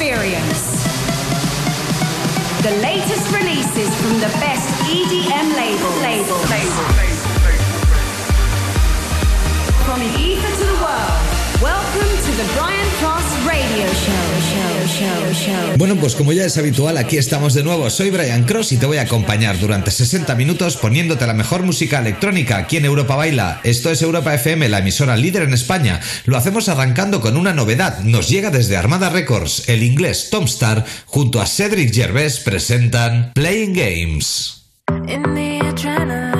experience. The latest releases from the best EDM labels. Label. Label. From the ether to the world, welcome to the Brian Bueno, pues como ya es habitual, aquí estamos de nuevo. Soy Brian Cross y te voy a acompañar durante 60 minutos poniéndote la mejor música electrónica aquí en Europa Baila. Esto es Europa FM, la emisora líder en España. Lo hacemos arrancando con una novedad. Nos llega desde Armada Records. El inglés Tom Star junto a Cedric Gervais presentan Playing Games. In the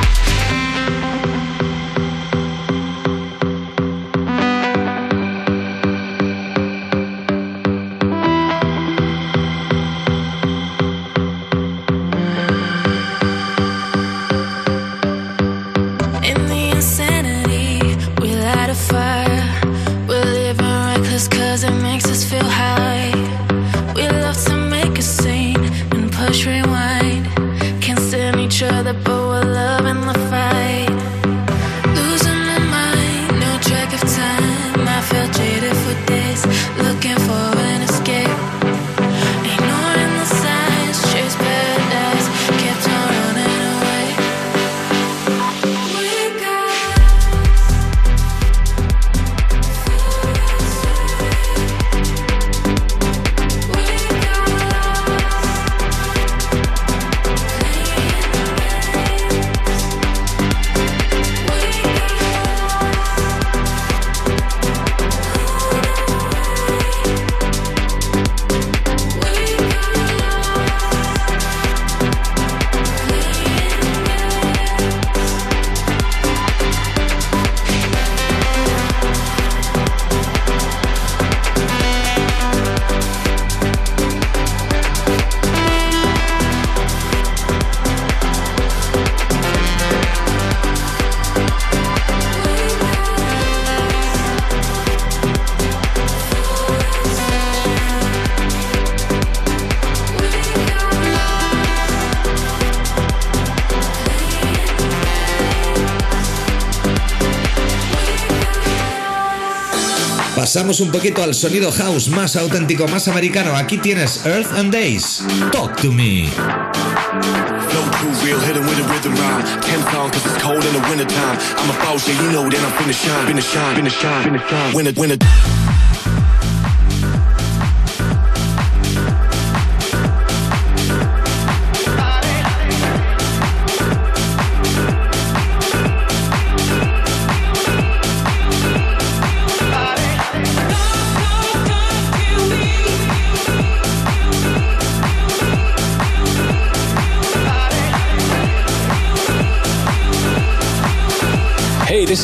Pasamos un poquito al sonido house más auténtico, más americano. Aquí tienes Earth and Days. Talk to me. A.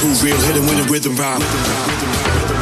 True real, hit with the rhythm rhyme.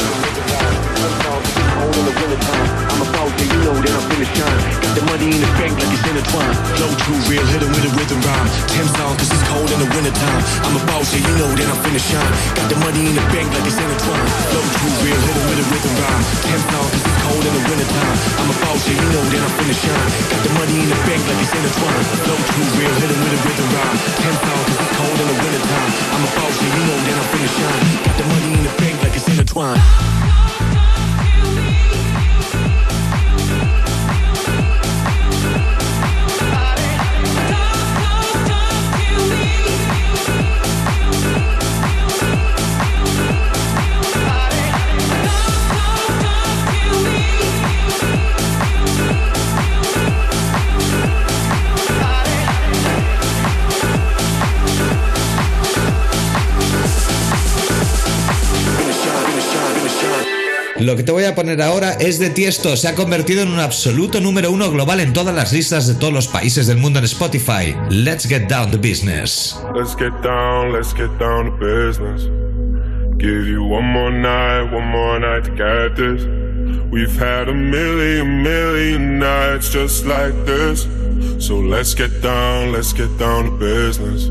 Cold in the wintertime. I'm a boss, yeah, you know that I'm finna shine. Got the money in the bank like it's intertwined. Flow too real, hit it with a rhythm rhyme. Ten songs, cause it's cold in the wintertime. I'm a boss, yeah, you know that I'm finna shine. Got the money in the bank like it's intertwined. Flow too real, hit it with a rhythm rhyme. Ten songs, cause it's cold in the wintertime. I'm a yeah, you know that I'm finna shine. Got the money in the bank like it's intertwined. Flow too real, hit it with a rhythm rhyme. Ten songs, cause it's cold in the wintertime. I'm a yeah, you know that I'm finna shine. Got the money in the bank like it's intertwined. Lo que te voy a poner ahora es de Tiesto. Se ha convertido en un absoluto número uno global en todas las listas de todos los países del mundo en Spotify. Let's get down to business. Let's get down, let's get down to business. Give you one more night, one more night to get this. We've had a million, million nights just like this. So let's get down, let's get down to business.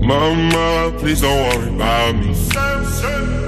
Mama, please don't worry about me.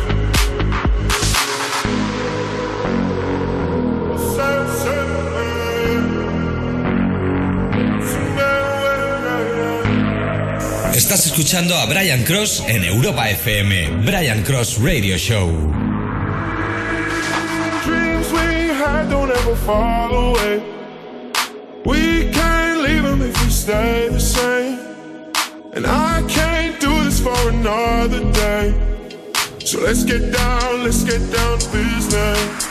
Estás escuchando a Brian Cross en Europa FM. Brian Cross Radio Show. Dreams we had don't ever fall away. We can't leave them if we stay the same. And I can't do this for another day. So let's get down, let's get down to business.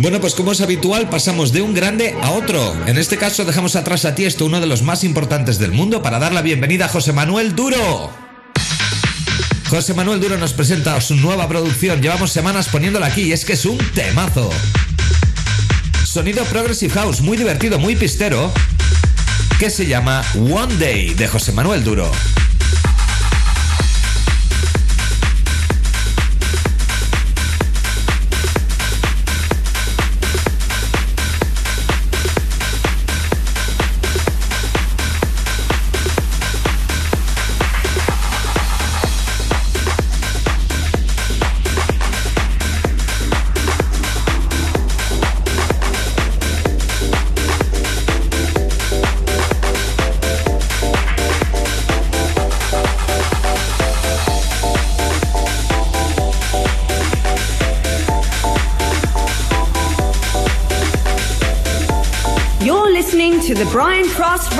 Bueno, pues como es habitual, pasamos de un grande a otro. En este caso, dejamos atrás a Tiesto, uno de los más importantes del mundo, para dar la bienvenida a José Manuel Duro. José Manuel Duro nos presenta su nueva producción. Llevamos semanas poniéndola aquí y es que es un temazo. Sonido Progressive House, muy divertido, muy pistero, que se llama One Day de José Manuel Duro.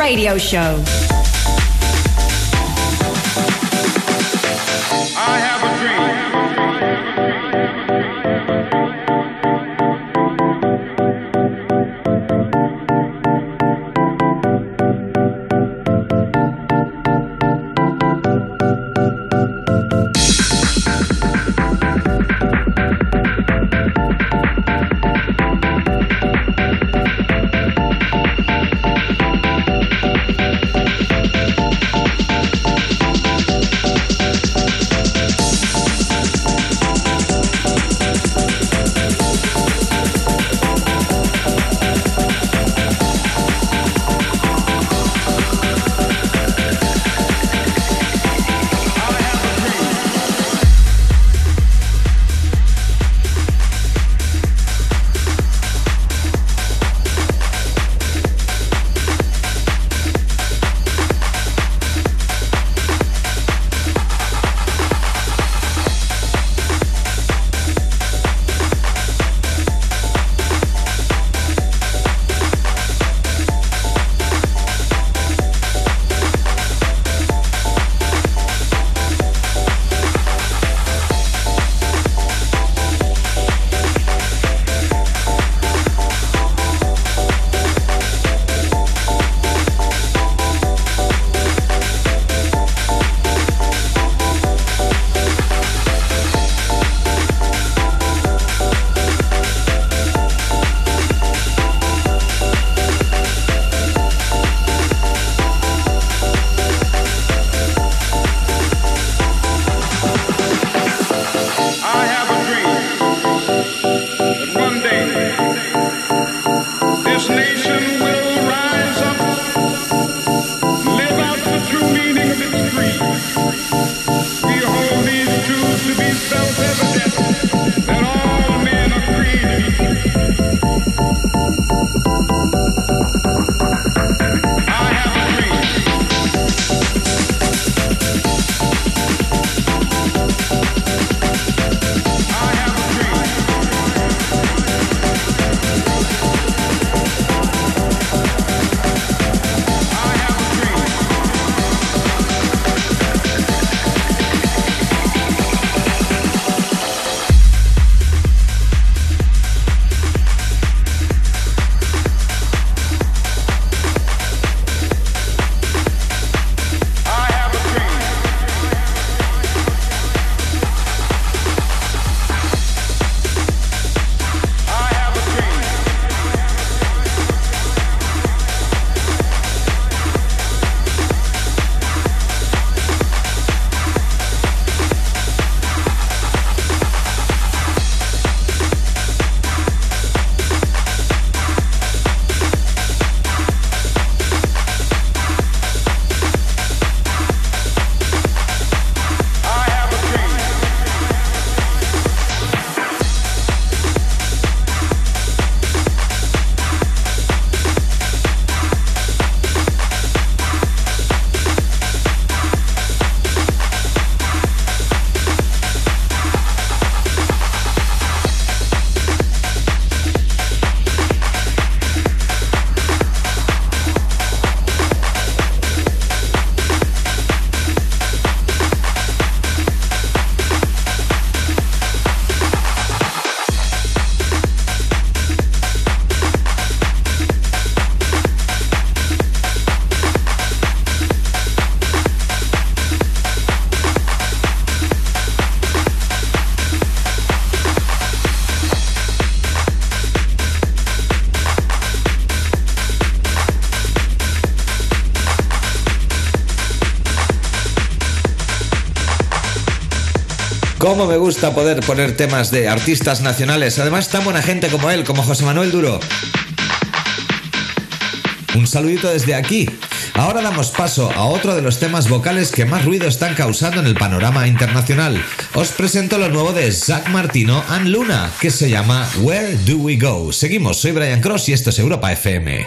Radio Show. Me gusta poder poner temas de artistas nacionales, además tan buena gente como él, como José Manuel Duro. Un saludito desde aquí. Ahora damos paso a otro de los temas vocales que más ruido están causando en el panorama internacional. Os presento lo nuevo de Zach Martino and Luna, que se llama Where Do We Go. Seguimos, soy Brian Cross y esto es Europa FM.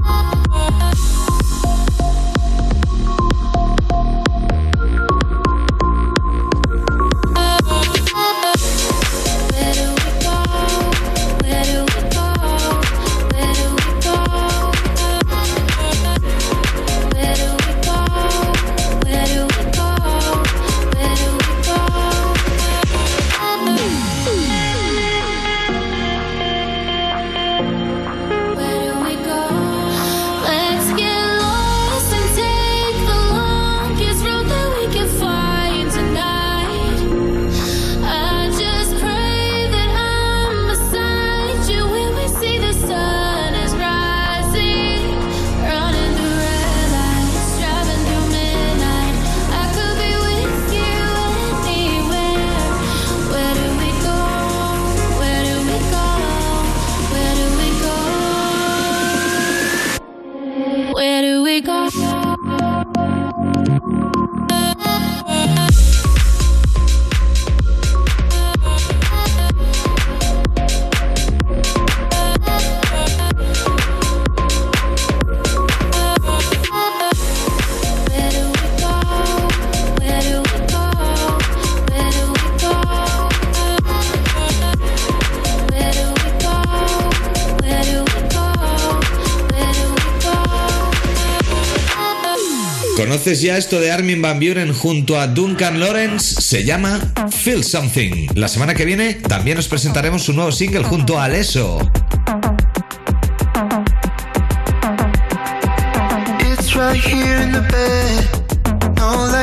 ¿Conoces ya esto de Armin Van Buren junto a Duncan Lawrence? Se llama Feel Something. La semana que viene también os presentaremos un nuevo single junto a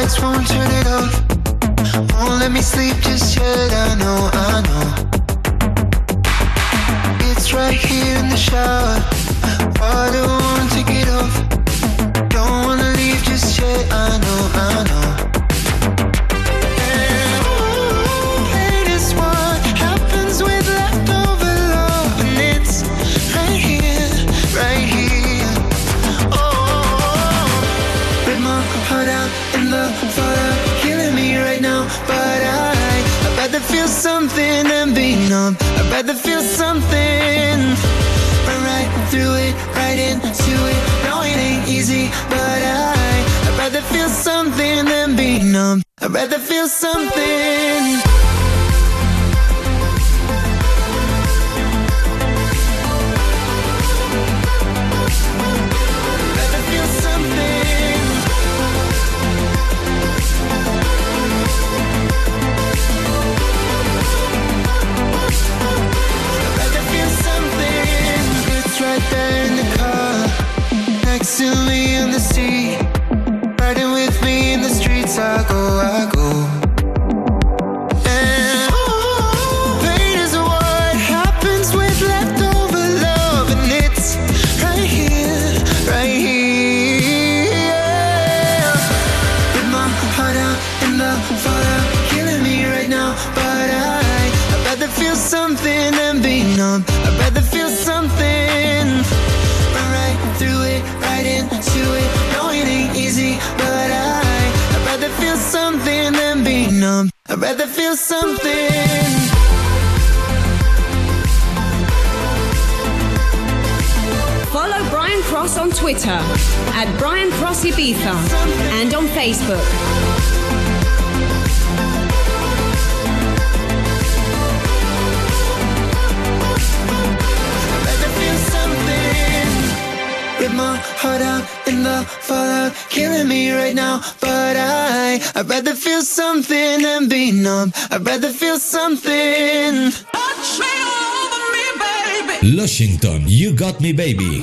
turn feel something. Follow Brian Cross on Twitter at Brian Cross Ibiza and on Facebook. My heart out in the fallout, killing me right now. But I, I'd rather feel something than be numb. I'd rather feel something. Lushington, you got me, baby.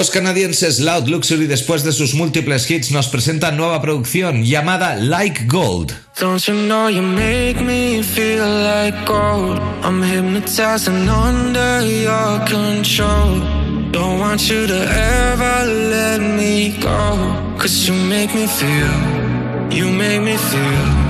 Los canadienses Loud Luxury, después de sus múltiples hits, nos presentan nueva producción llamada Like Gold. Don't you know you make me feel like gold? I'm hypnotizing under your control. Don't want you to ever let me go. Cause you make me feel, you make me feel.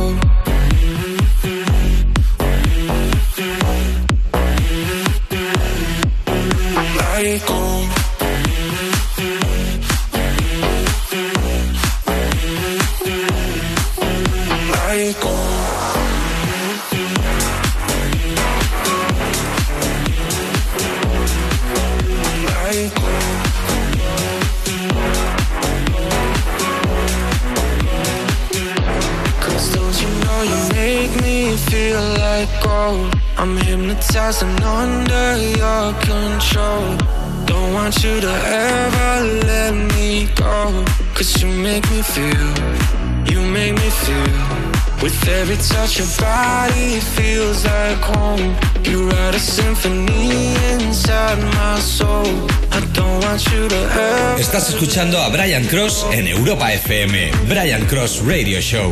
Hypnotizing under your control. Don't want you to ever let me go. Cause you make me feel, you make me feel. With every touch your body feels like home. You write a symphony inside my soul. I don't want you to ever Estás escuchando a Brian Cross en Europa FM. Brian Cross Radio Show.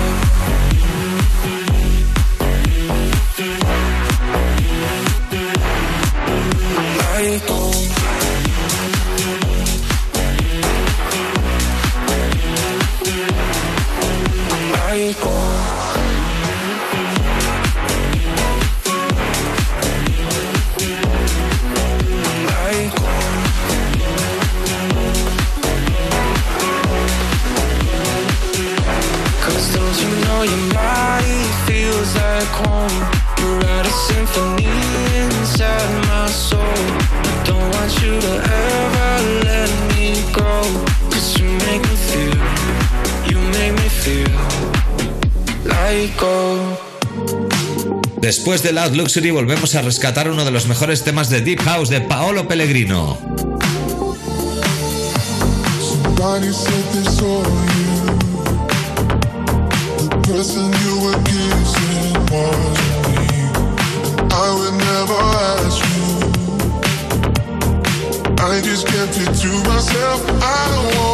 Después de Loud Luxury volvemos a rescatar uno de los mejores temas de Deep House de Paolo Pellegrino. I just kept it to myself.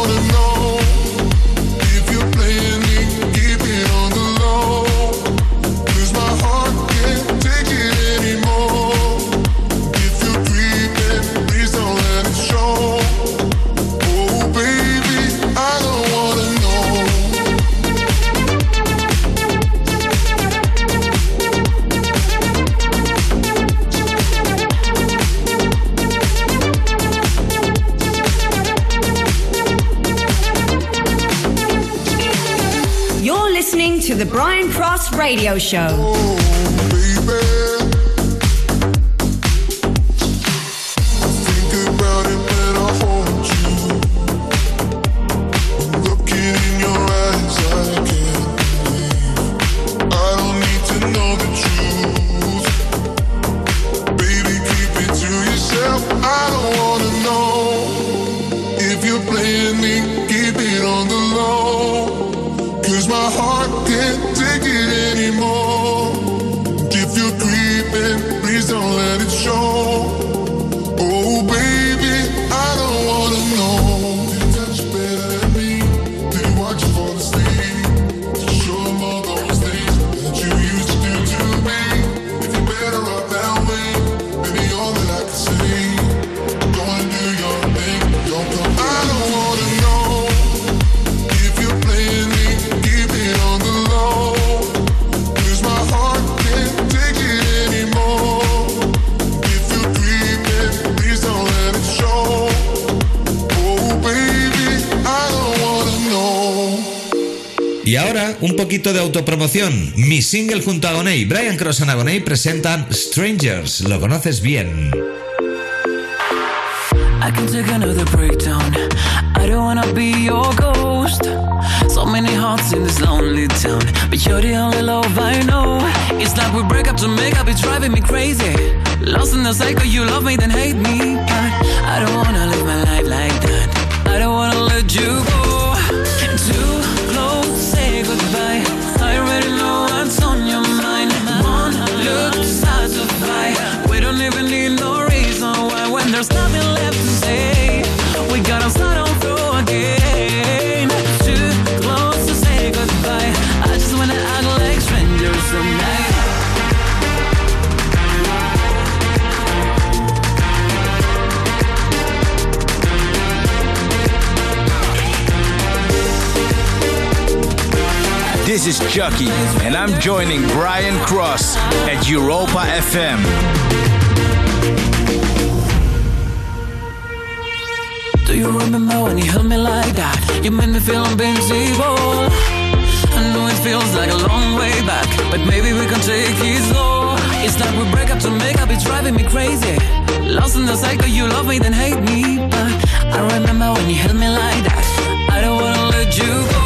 Radio Show. Oh, Y ahora, un poquito de autopromoción. Mi single junto a Agoney, Brian Cross and Agoney presentan Strangers. Lo conoces bien. I can take another breakdown. I don't wanna be your ghost. So many hearts in this lonely town, but you're the only love I know. It's like we break up to make up, it's driving me crazy. Lost in the cycle, you love me, then hate me. But I don't wanna live my life like that. I don't wanna let you go. Chucky, and I'm joining Brian Cross at Europa FM. Do you remember when you held me like that? You made me feel invincible. I know it feels like a long way back, but maybe we can take it slow. It's like we break up to make up, it's driving me crazy. Lost in the cycle, you love me, then hate me. But I remember when you held me like that. I don't wanna let you go.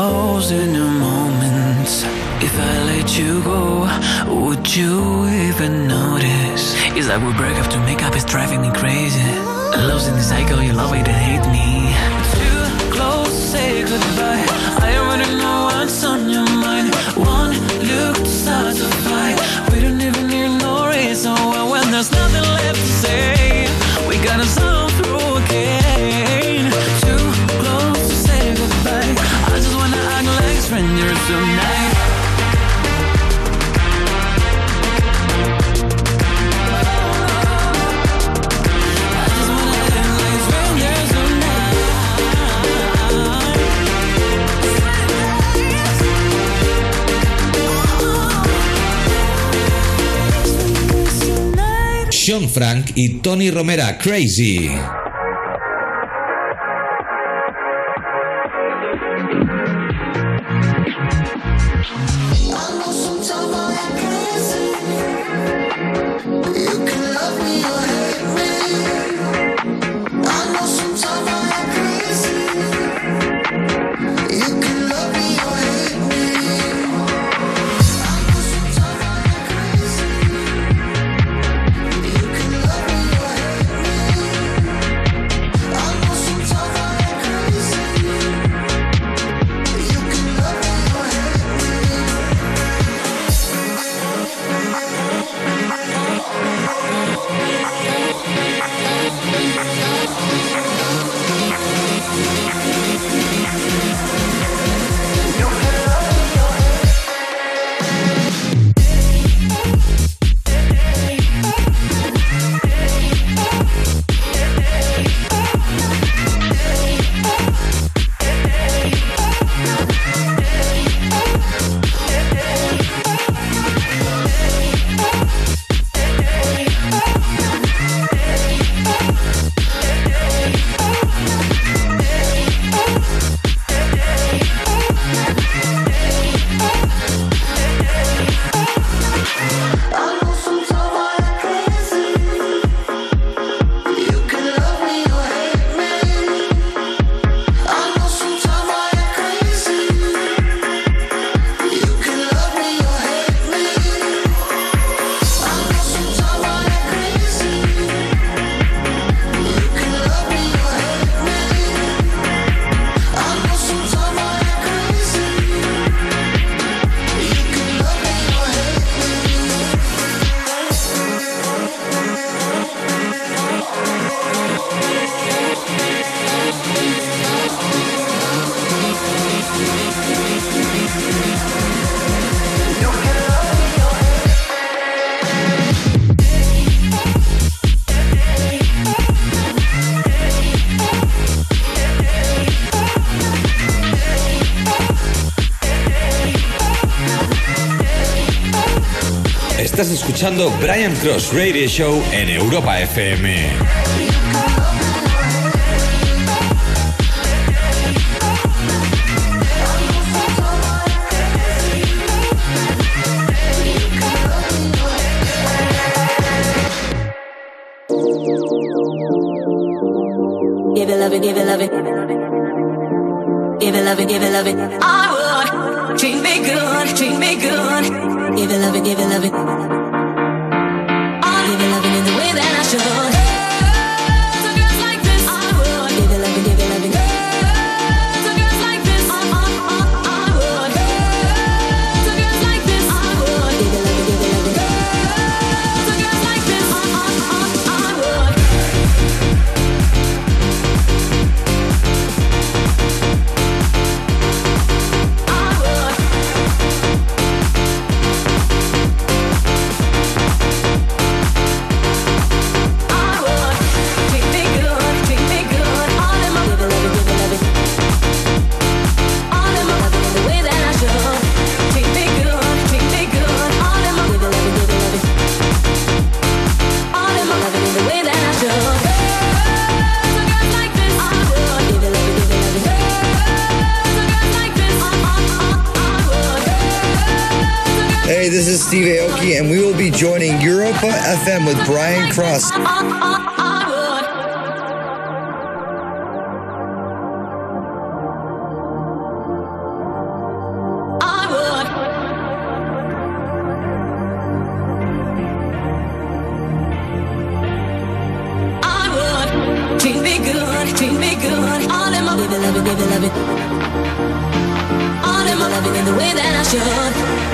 thousand Frank y Tony Romera, Crazy. escuchando Brian Cross Radio Show en Europa FM. love it, give it, love. Give it, love give it, love. I would treat me good, treat me good. Give it, love give it, love. just Turkey, and we will be joining Europa FM with Brian Cross. All in my loving in the way that I should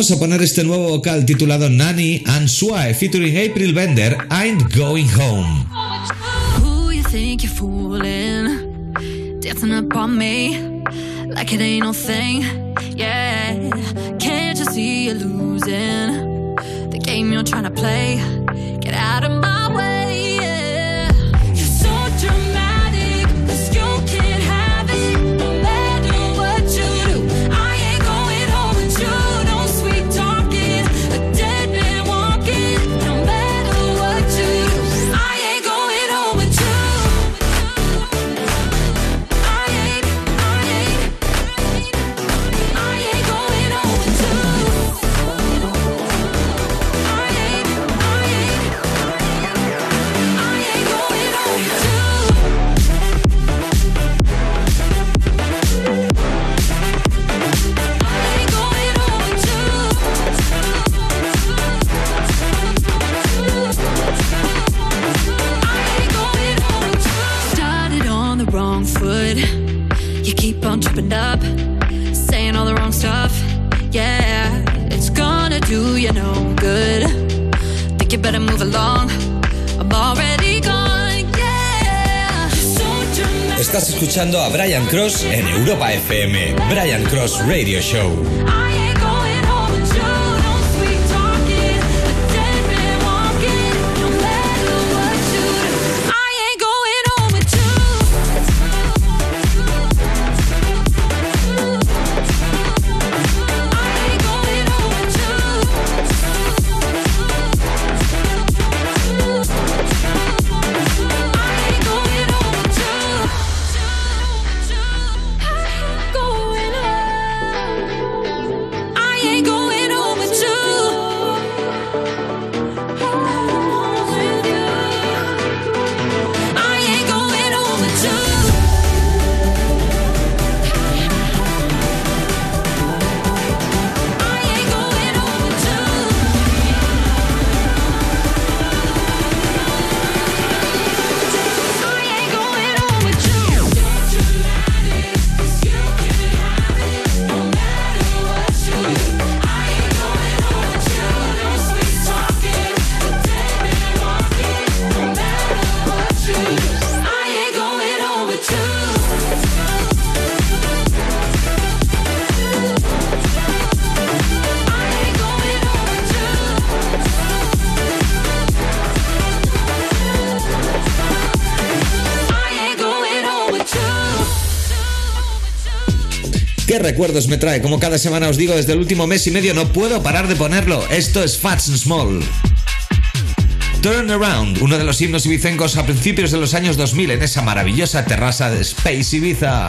vamos a poner este nuevo vocal titulado Nanny and Swae featuring April Bender, I'm Going Home. FM, Brian Cross Radio Show. Qué recuerdos me trae, como cada semana os digo, desde el último mes y medio no puedo parar de ponerlo. Esto es Fats and Small. Turn Around, uno de los himnos ibicencos a principios de los años 2000 en esa maravillosa terraza de Space Ibiza.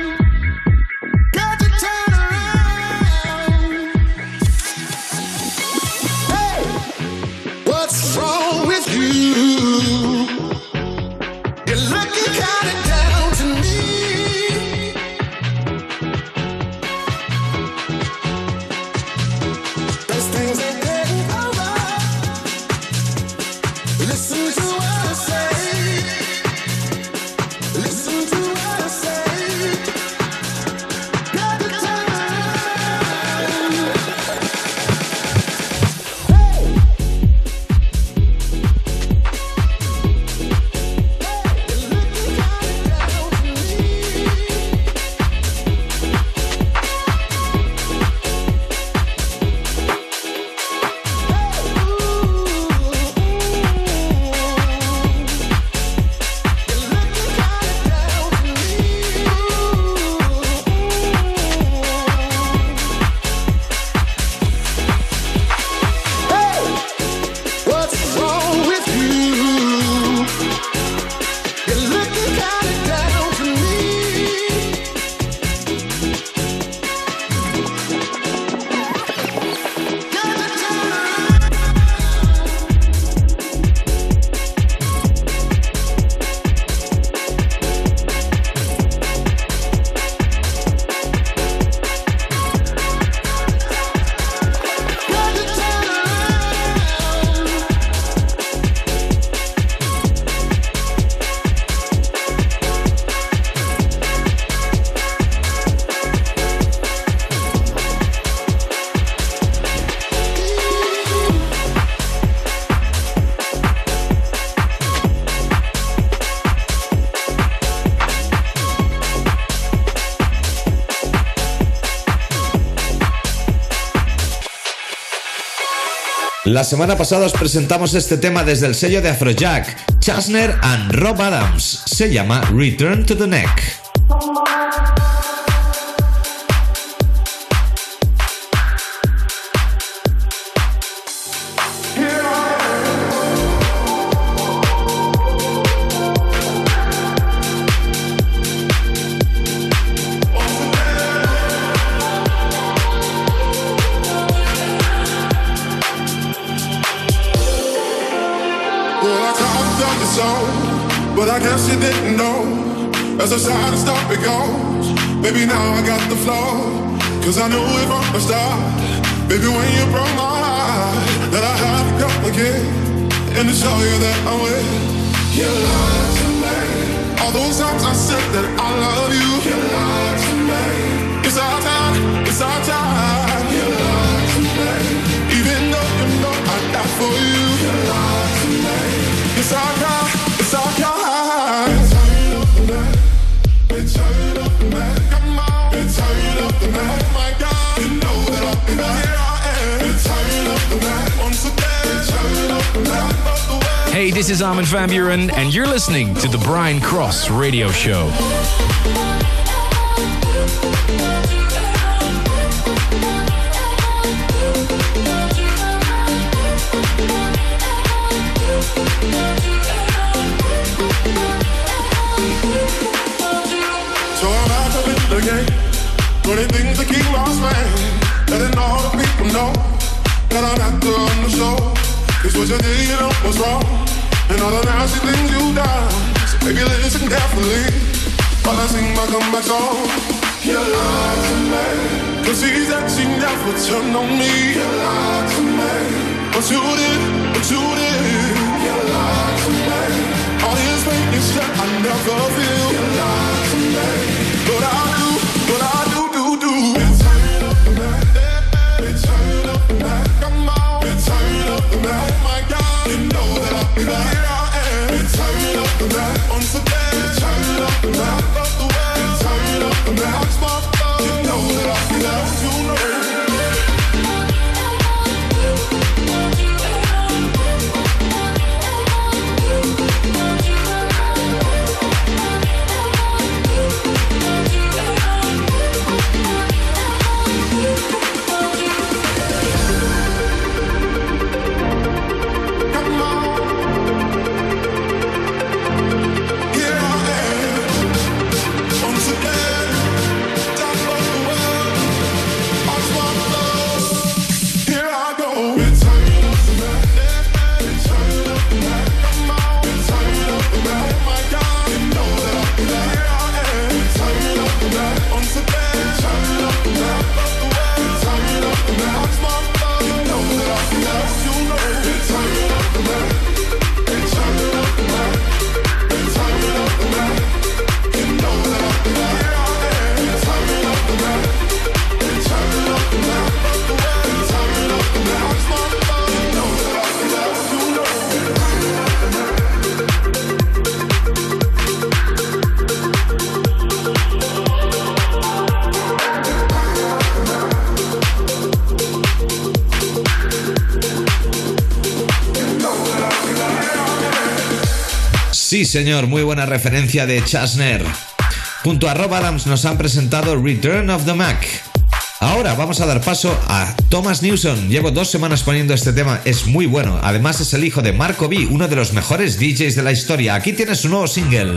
La semana pasada os presentamos este tema desde el sello de Afrojack, Chasner and Rob Adams. Se llama Return to the Neck. But I guess you didn't know. As I the side stop it goes, baby, now I got the flow. Cause I knew it from the start. Baby, when you broke my heart, that I had to come again. And to show you that I'm with you lied to me. All those times I said that I love you, you lied to me. It's our time, it's our time. You lied to me. Even though you know I die for you, you lied to me. It's our time, this is Armin van Buren, and you're listening to the Brian Cross Radio Show. So I'm back up in the game, doing things to keep my man. Letting all the people know that I'm not the show. Cause what you did, was wrong. And all the nasty things you done. So baby, listen carefully. While I sing my comeback song. You lied to me. Cause he said she never turned on me. You lied to me. Señor, muy buena referencia de Chasner. Junto a Rob Adams nos han presentado Return of the Mac. Ahora vamos a dar paso a Thomas Newson. Llevo dos semanas poniendo este tema, es muy bueno. Además es el hijo de Marco B, uno de los mejores DJs de la historia. Aquí tiene su nuevo single.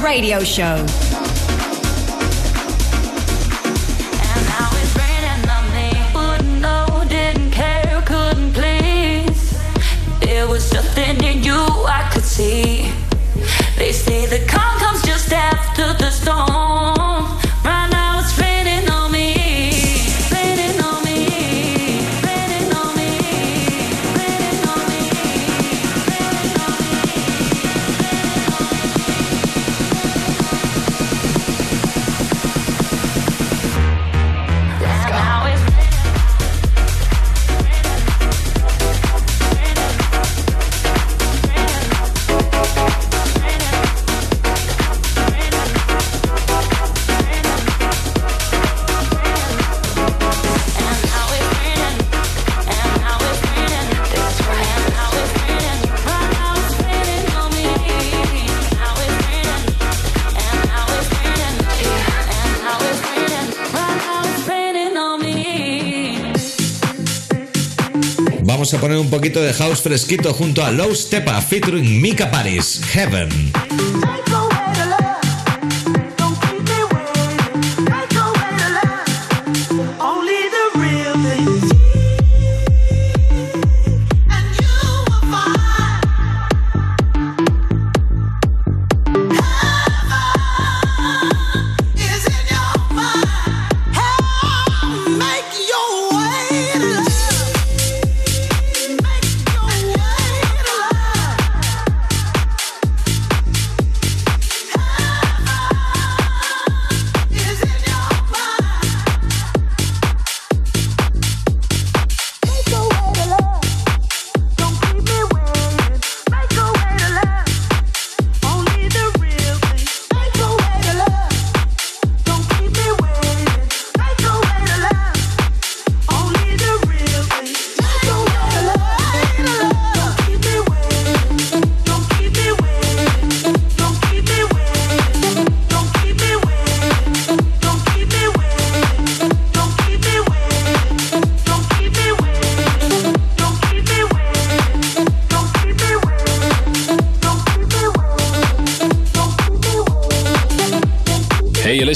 Radio Show. Vamos a poner un poquito de house fresquito junto a Low Stepa featuring Mika Paris, Heaven.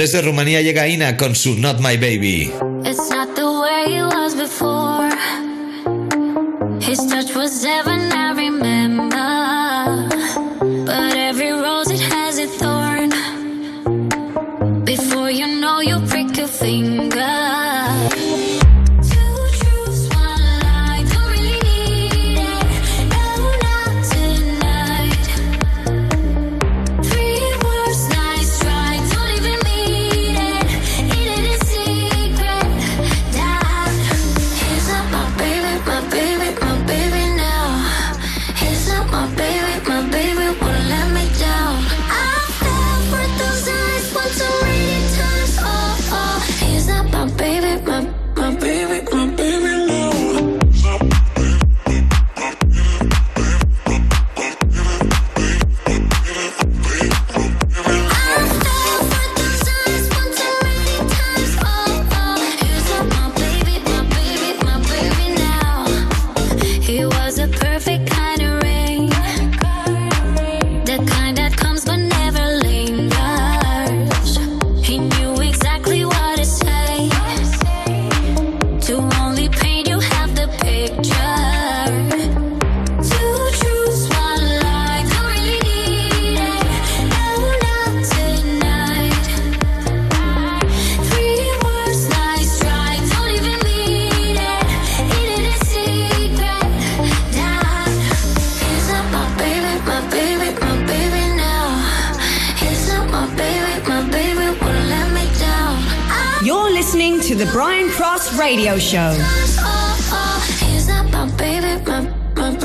Desde Rumanía llega Ina con su Not My Baby. It's not the way it was before.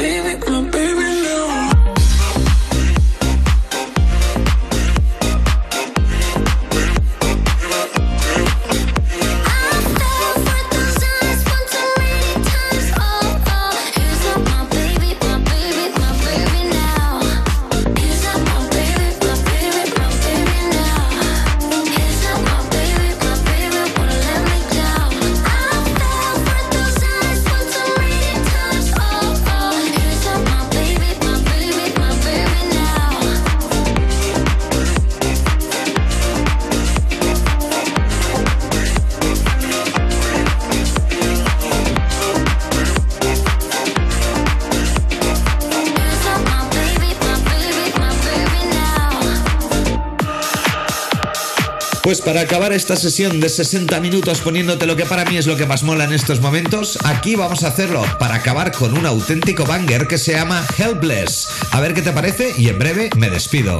baby. Pues para acabar esta sesión de 60 minutos poniéndote lo que para mí es lo que más mola en estos momentos, aquí vamos a hacerlo para acabar con un auténtico banger que se llama Helpless. A ver qué te parece y en breve me despido.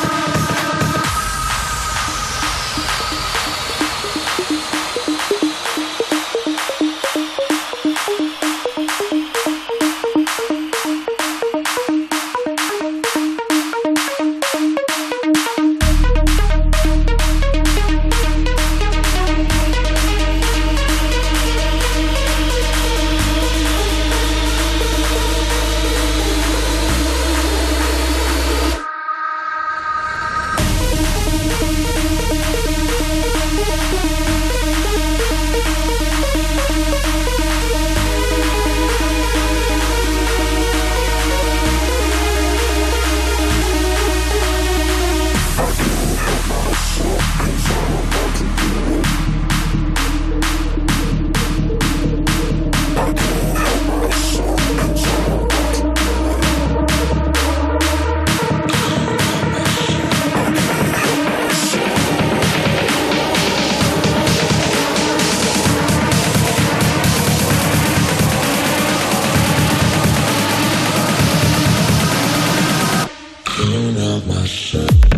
Turn out my sun.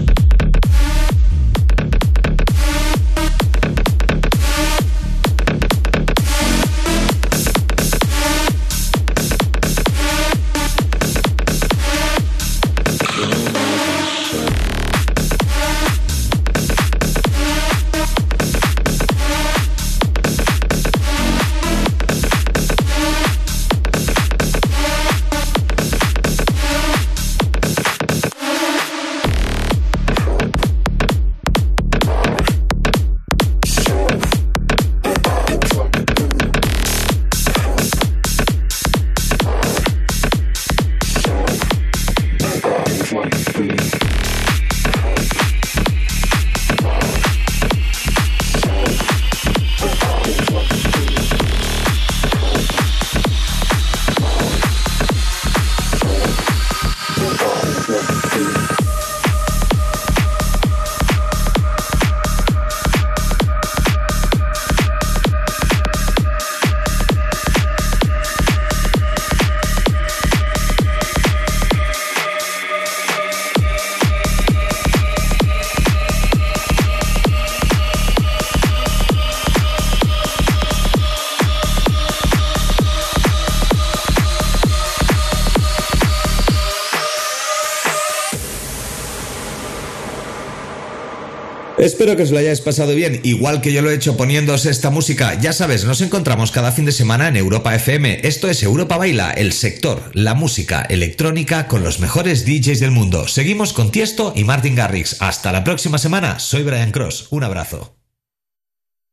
Espero que os lo hayáis pasado bien, igual que yo lo he hecho poniéndose esta música. Ya sabes, nos encontramos cada fin de semana en Europa FM. Esto es Europa Baila, el sector, la música electrónica con los mejores DJs del mundo. Seguimos con Tiesto y Martin Garrix. Hasta la próxima semana. Soy Brian Cross. Un abrazo.